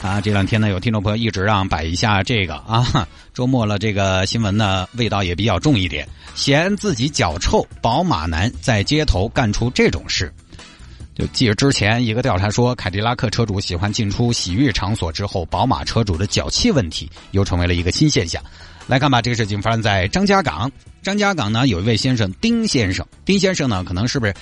啊，这两天呢，有听众朋友一直让摆一下这个啊，周末了，这个新闻呢味道也比较重一点，嫌自己脚臭，宝马男在街头干出这种事。就记着之前一个调查说，凯迪拉克车主喜欢进出洗浴场所之后，宝马车主的脚气问题又成为了一个新现象。来看吧，这个事情发生在张家港。张家港呢，有一位先生丁先生，丁先生呢，可能是不是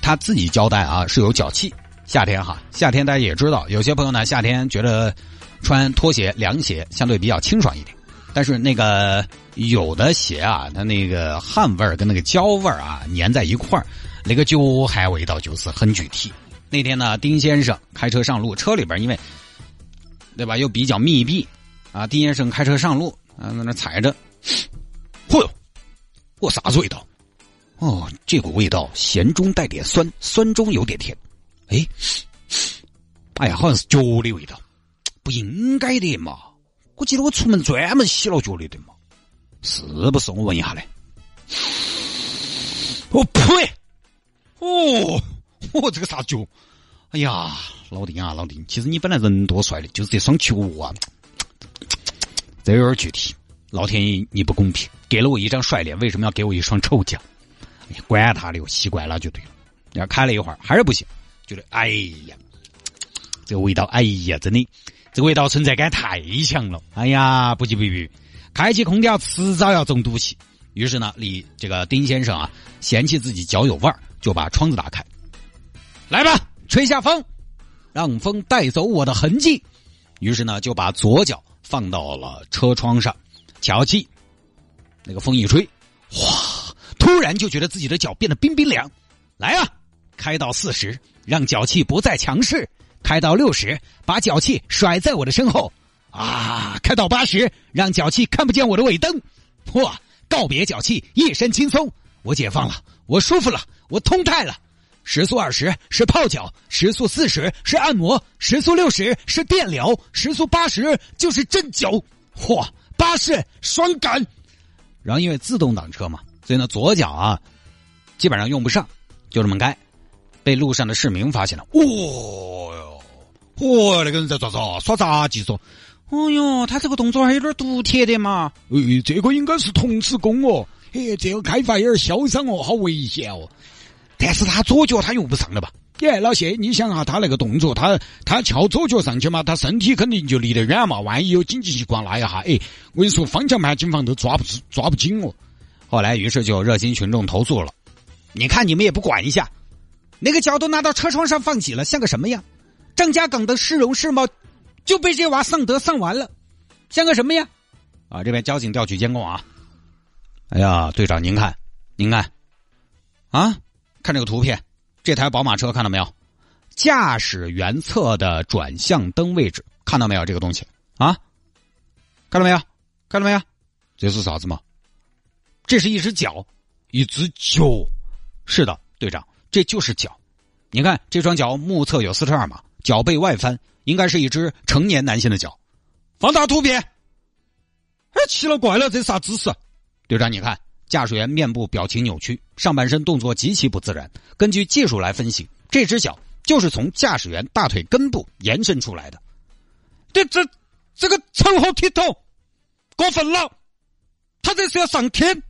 他自己交代啊，是有脚气。夏天哈，夏天大家也知道，有些朋友呢夏天觉得穿拖鞋、凉鞋相对比较清爽一点，但是那个有的鞋啊，它那个汗味儿跟那个胶味儿啊粘在一块儿，那个脚汗味道就是很具体。那天呢，丁先生开车上路，车里边因为对吧又比较密闭啊，丁先生开车上路啊，在那踩着，嚯哟，我啥味道？哦，这股味道咸中带点酸，酸中有点甜。哎，哎呀，好像是脚的味道，不应该的嘛！我记得我出门专门洗了脚的，对嘛？是不是？我问一下嘞。我呸！哦，我这个啥脚？哎呀，老丁啊，老丁，其实你本来人多帅的，就是这双脚啊，这有点具体。老天爷你不公平，给了我一张帅脸，为什么要给我一双臭脚？哎呀，管他的，我习惯了就对了。要开了一会儿，还是不行。觉得哎呀，这个味道，哎呀，真的，这个味道存在感太强了。哎呀，不急不急，开启空调迟早要中毒气。于是呢，李这个丁先生啊，嫌弃自己脚有味儿，就把窗子打开，来吧，吹下风，让风带走我的痕迹。于是呢，就把左脚放到了车窗上，瞧气，那个风一吹，哗，突然就觉得自己的脚变得冰冰凉。来啊！开到四十，让脚气不再强势；开到六十，把脚气甩在我的身后。啊，开到八十，让脚气看不见我的尾灯。嚯，告别脚气，一身轻松，我解放了，我舒服了，我通泰了。时速二十是泡脚，时速四十是按摩，时速六十是电疗，时速八十就是针灸。嚯，巴士双感。然后因为自动挡车嘛，所以呢左脚啊基本上用不上，就这么开。被路上的市民发现了，哦哟，哦，那个人在做啥？耍杂技嗦，哦哟，他这个动作还有点独特的嘛。哎，这个应该是童子功哦。嘿，这个开法有点嚣张哦，好危险哦。但是他左脚他用不上了吧？耶，老谢，你想哈，他那个动作，他他翘左脚上去嘛，他身体肯定就离得远嘛。万一有紧急情况那一下，哎，我跟你说，方向盘、警方都抓不住，抓不紧哦。后来，于是就有热心群众投诉了。你看，你们也不管一下。那个脚都拿到车窗上放起了，像个什么样？张家港的市容市貌就被这娃丧德丧完了，像个什么呀？啊，这边交警调取监控啊！哎呀，队长您看，您看，啊，看这个图片，这台宝马车看到没有？驾驶员侧的转向灯位置看到没有？这个东西啊，看到没有？看到没有？这是啥子嘛？这是一只脚，一只脚，是的，队长。这就是脚，你看这双脚目测有四十二码，脚背外翻，应该是一只成年男性的脚。放大图片，哎，奇了怪了，这啥姿势？队长，你看驾驶员面部表情扭曲，上半身动作极其不自然。根据技术来分析，这只脚就是从驾驶员大腿根部延伸出来的。这这这个成何体统？过分了，他这是要上天。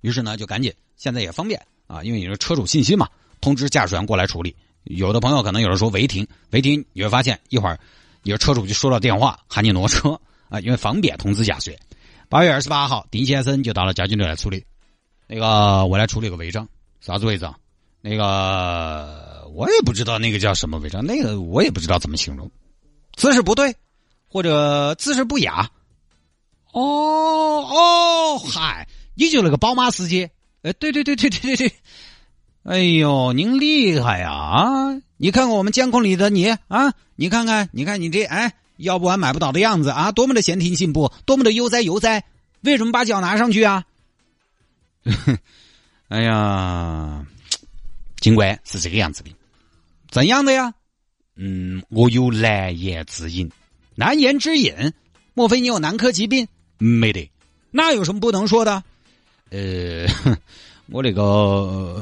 于是呢，就赶紧，现在也方便啊，因为你是车主信息嘛。通知驾驶员过来处理。有的朋友可能有人说违停，违停你会发现一会儿，有车主就收到电话喊你挪车啊，因为方便通知驾驶员。八月二十八号，丁先生就到了交警队来处理。那个我来处理个违章，啥子违章？那个我也不知道那个叫什么违章，那个我也不知道怎么形容，姿势不对，或者姿势不雅。哦哦，嗨，你就那个宝马司机？哎，对对对对对对对。哎呦，您厉害呀！啊，你看看我们监控里的你啊，你看看，你看你这哎，要不完买不倒的样子啊，多么的闲庭信步，多么的悠哉悠哉，为什么把脚拿上去啊？哎呀，尽管是这个样子的，怎样的呀？嗯，我有难言之隐。难言之隐？莫非你有男科疾病？没得。那有什么不能说的？呃，我那个，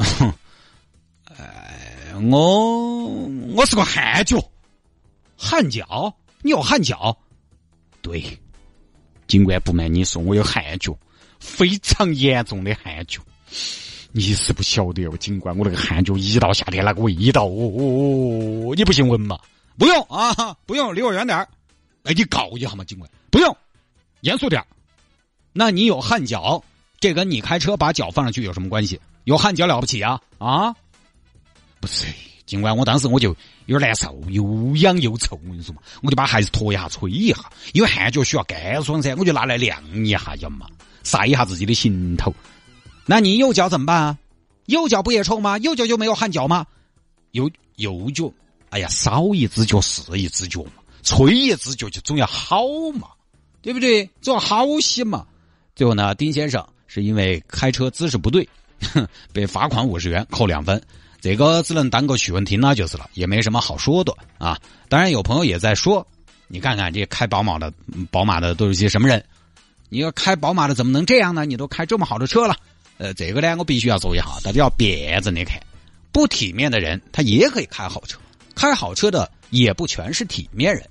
我我是个汗脚，汗脚？你有汗脚？对，警官不瞒你说，我有汗脚，非常严重的汗脚。你是不晓得哦，警官，我那个汗脚一到夏天那个味道哦哦哦，你不信闻嘛？不用啊，不用，离我远点儿。哎，你搞一下嘛，警官。不用，严肃点那你有汗脚，这跟你开车把脚放上去有什么关系？有汗脚了不起啊？啊？不是，尽管，我当时我就有点难受，又痒又臭，我跟你说嘛，我就把鞋子脱一下，吹一下，因为汗脚需要干爽噻，我就拿来晾一下，要嘛，晒一下自己的心头。那你右脚怎么办啊？右脚不也臭吗？右脚就没有汗脚吗？右右脚，哎呀，少一只脚是一只脚嘛，吹一只脚就总要好嘛，对不对？总要好些嘛。最后呢，丁先生是因为开车姿势不对，被罚款五十元，扣两分。这个只能当个趣闻听了就是了，也没什么好说的啊。当然有朋友也在说，你看看这开宝马的，宝马的都是些什么人？你要开宝马的怎么能这样呢？你都开这么好的车了。呃，这个呢，我必须要说一下，大家要辩证的看，不体面的人他也可以开好车，开好车的也不全是体面人。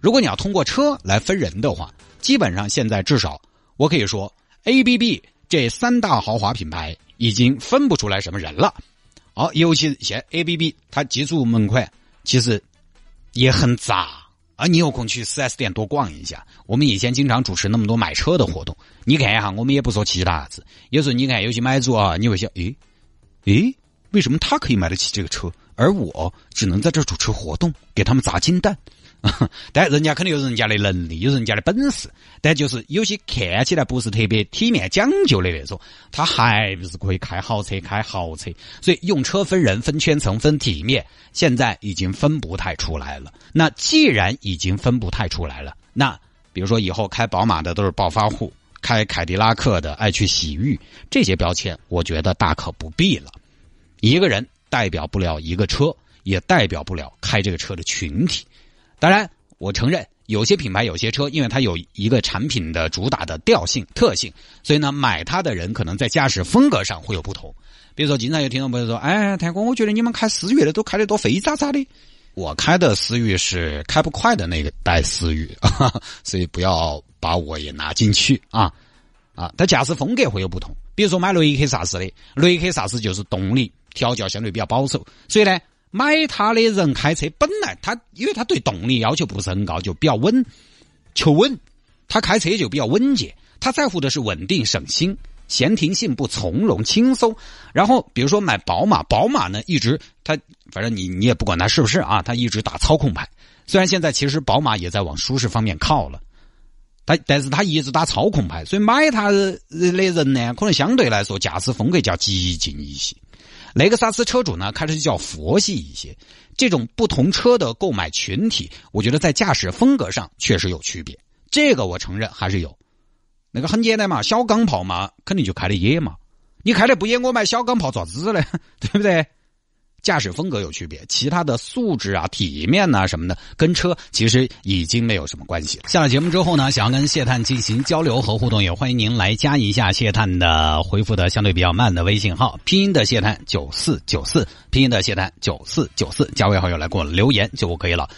如果你要通过车来分人的话，基本上现在至少我可以说，A、B、B 这三大豪华品牌已经分不出来什么人了。好，尤其现 A、B、B 它接触门槛其实也很杂。啊，你有空去四 S 店多逛一下。我们以前经常主持那么多买车的活动，你看一下，我们也不说其他子。有时候你看有些买主啊，你会想，诶，诶，为什么他可以买得起这个车，而我只能在这主持活动，给他们砸金蛋？但人家肯定有人家的能力，有人家的本事，但就是有些看起来不是特别体面讲究的那种，他还不是可以开好车、开豪车。所以用车分人、分圈层、分体面，现在已经分不太出来了。那既然已经分不太出来了，那比如说以后开宝马的都是暴发户，开凯迪拉克的爱去洗浴，这些标签我觉得大可不必了。一个人代表不了一个车，也代表不了开这个车的群体。当然，我承认有些品牌、有些车，因为它有一个产品的主打的调性、特性，所以呢，买它的人可能在驾驶风格上会有不同。比如说，经常有听众朋友说：“哎，谭哥，我觉得你们开思域的都开得多飞渣渣的。”我开的思域是开不快的那个代思域，所以不要把我也拿进去啊啊！它驾驶风格会有不同。比如说买雷克萨斯的，雷克萨斯就是动力调教相对比较保守，所以呢。买它的人开车本来他，因为他对动力要求不是很高，就比较稳，求稳。他开车就比较稳健，他在乎的是稳定、省心、闲庭信步、从容、轻松。然后，比如说买宝马，宝马呢一直他反正你你也不管他是不是啊，他一直打操控牌。虽然现在其实宝马也在往舒适方面靠了，但但是他一直打操控牌，所以买它的人呢，可能相对来说驾驶风格较激进一些。雷克萨斯车主呢，开车就叫佛系一些。这种不同车的购买群体，我觉得在驾驶风格上确实有区别。这个我承认还是有。那个很简单嘛，小钢炮嘛，肯定就开的野嘛。你开的不野，我买小钢炮咋子嘞，对不对？驾驶风格有区别，其他的素质啊、体面呐什么的，跟车其实已经没有什么关系了。下了节目之后呢，想要跟谢探进行交流和互动，也欢迎您来加一下谢探的回复的相对比较慢的微信号，拼音的谢探九四九四，拼音的谢探九四九四，加为好友来给我留言就可以了。